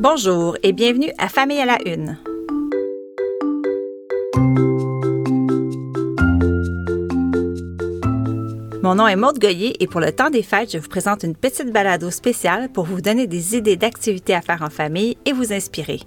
Bonjour et bienvenue à Famille à la Une. Mon nom est Maude Goyer et pour le temps des fêtes, je vous présente une petite balado spéciale pour vous donner des idées d'activités à faire en famille et vous inspirer.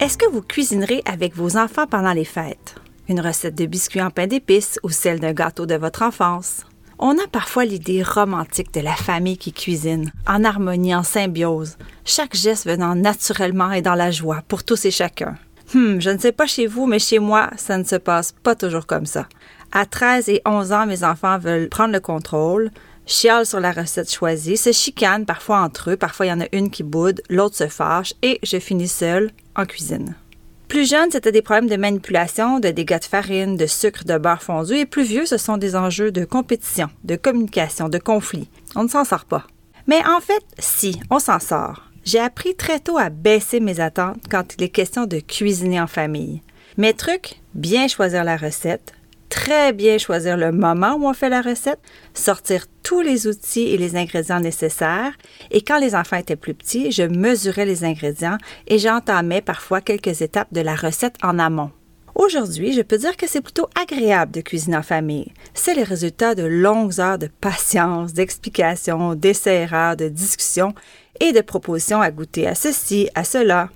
Est-ce que vous cuisinerez avec vos enfants pendant les fêtes? Une recette de biscuits en pain d'épices ou celle d'un gâteau de votre enfance? On a parfois l'idée romantique de la famille qui cuisine, en harmonie, en symbiose, chaque geste venant naturellement et dans la joie pour tous et chacun. Hum, je ne sais pas chez vous, mais chez moi, ça ne se passe pas toujours comme ça. À 13 et 11 ans, mes enfants veulent prendre le contrôle, chialent sur la recette choisie, se chicanent parfois entre eux, parfois il y en a une qui boude, l'autre se fâche, et je finis seule en cuisine. Plus jeune, c'était des problèmes de manipulation, de dégâts de farine, de sucre, de beurre fondu, et plus vieux, ce sont des enjeux de compétition, de communication, de conflit. On ne s'en sort pas. Mais en fait, si, on s'en sort. J'ai appris très tôt à baisser mes attentes quand il est question de cuisiner en famille. Mes trucs, bien choisir la recette, très bien choisir le moment où on fait la recette, sortir tous les outils et les ingrédients nécessaires. Et quand les enfants étaient plus petits, je mesurais les ingrédients et j'entamais parfois quelques étapes de la recette en amont. Aujourd'hui, je peux dire que c'est plutôt agréable de cuisiner en famille. C'est le résultat de longues heures de patience, d'explications, d'essais de discussions et de propositions à goûter à ceci, à cela.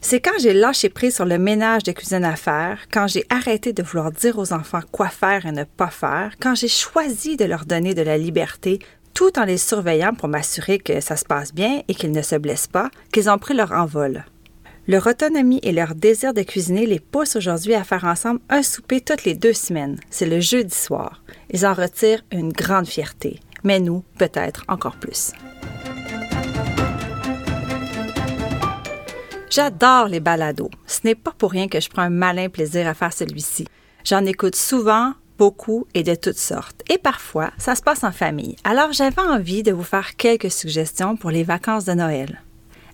C'est quand j'ai lâché prise sur le ménage de cuisine à faire, quand j'ai arrêté de vouloir dire aux enfants quoi faire et ne pas faire, quand j'ai choisi de leur donner de la liberté tout en les surveillant pour m'assurer que ça se passe bien et qu'ils ne se blessent pas, qu'ils ont pris leur envol. Leur autonomie et leur désir de cuisiner les poussent aujourd'hui à faire ensemble un souper toutes les deux semaines. C'est le jeudi soir. Ils en retirent une grande fierté, mais nous, peut-être encore plus. J'adore les balados. Ce n'est pas pour rien que je prends un malin plaisir à faire celui-ci. J'en écoute souvent, beaucoup et de toutes sortes. Et parfois, ça se passe en famille. Alors j'avais envie de vous faire quelques suggestions pour les vacances de Noël.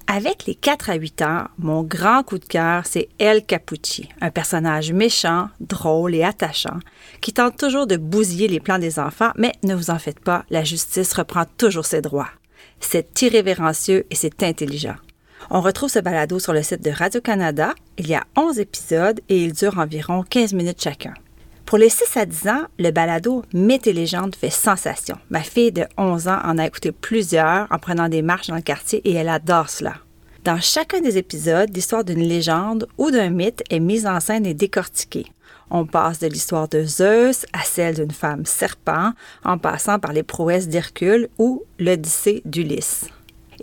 Avec les 4 à 8 ans, mon grand coup de cœur, c'est El Capucci, un personnage méchant, drôle et attachant, qui tente toujours de bousiller les plans des enfants, mais ne vous en faites pas, la justice reprend toujours ses droits. C'est irrévérencieux et c'est intelligent. On retrouve ce balado sur le site de Radio-Canada. Il y a 11 épisodes et il dure environ 15 minutes chacun. Pour les 6 à 10 ans, le balado Mythes et légendes fait sensation. Ma fille de 11 ans en a écouté plusieurs en prenant des marches dans le quartier et elle adore cela. Dans chacun des épisodes, l'histoire d'une légende ou d'un mythe est mise en scène et décortiquée. On passe de l'histoire de Zeus à celle d'une femme serpent, en passant par les prouesses d'Hercule ou l'Odyssée d'Ulysse.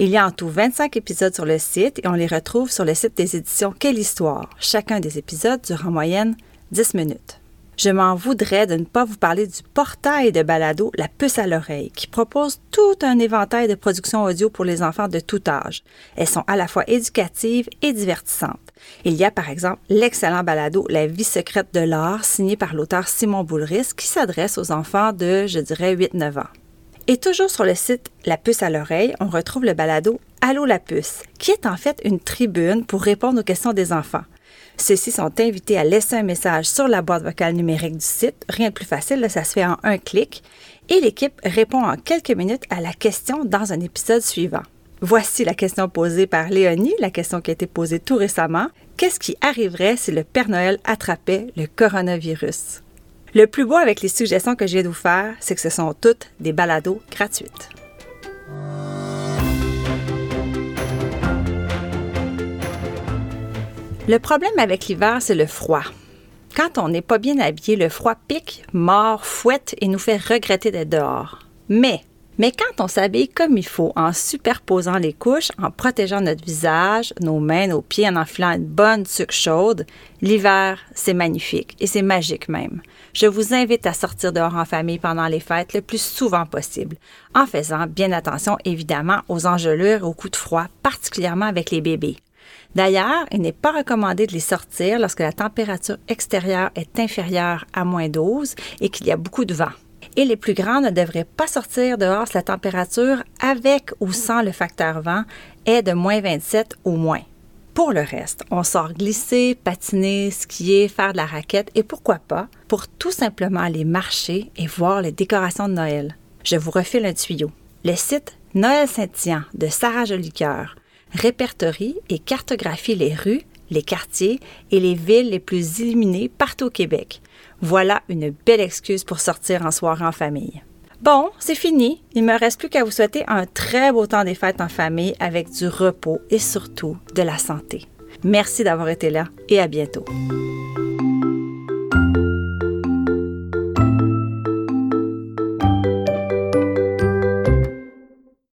Il y a en tout 25 épisodes sur le site et on les retrouve sur le site des éditions Quelle Histoire. Chacun des épisodes dure en moyenne 10 minutes. Je m'en voudrais de ne pas vous parler du portail de balado La puce à l'oreille, qui propose tout un éventail de productions audio pour les enfants de tout âge. Elles sont à la fois éducatives et divertissantes. Il y a par exemple l'excellent balado La vie secrète de l'art, signé par l'auteur Simon Boulris, qui s'adresse aux enfants de, je dirais, 8-9 ans. Et toujours sur le site La puce à l'oreille, on retrouve le balado Allô la puce, qui est en fait une tribune pour répondre aux questions des enfants. Ceux-ci sont invités à laisser un message sur la boîte vocale numérique du site. Rien de plus facile, ça se fait en un clic. Et l'équipe répond en quelques minutes à la question dans un épisode suivant. Voici la question posée par Léonie, la question qui a été posée tout récemment. Qu'est-ce qui arriverait si le Père Noël attrapait le coronavirus? Le plus beau avec les suggestions que je viens de vous faire, c'est que ce sont toutes des balados gratuites. Le problème avec l'hiver, c'est le froid. Quand on n'est pas bien habillé, le froid pique, mord, fouette et nous fait regretter d'être dehors. Mais mais quand on s'habille comme il faut, en superposant les couches, en protégeant notre visage, nos mains, nos pieds, en enfilant une bonne sucre chaude, l'hiver, c'est magnifique et c'est magique même. Je vous invite à sortir dehors en famille pendant les fêtes le plus souvent possible, en faisant bien attention évidemment aux engelures et aux coups de froid, particulièrement avec les bébés. D'ailleurs, il n'est pas recommandé de les sortir lorsque la température extérieure est inférieure à moins 12 et qu'il y a beaucoup de vent et les plus grands ne devraient pas sortir dehors si la température, avec ou sans le facteur vent, est de moins 27 ou moins. Pour le reste, on sort glisser, patiner, skier, faire de la raquette et pourquoi pas pour tout simplement aller marcher et voir les décorations de Noël. Je vous refile un tuyau. Le site Noël Saint-Tian de Sarah Jolicoeur répertorie et cartographie les rues, les quartiers et les villes les plus illuminées partout au Québec. Voilà une belle excuse pour sortir en soirée en famille. Bon, c'est fini. Il me reste plus qu'à vous souhaiter un très beau temps des fêtes en famille avec du repos et surtout de la santé. Merci d'avoir été là et à bientôt.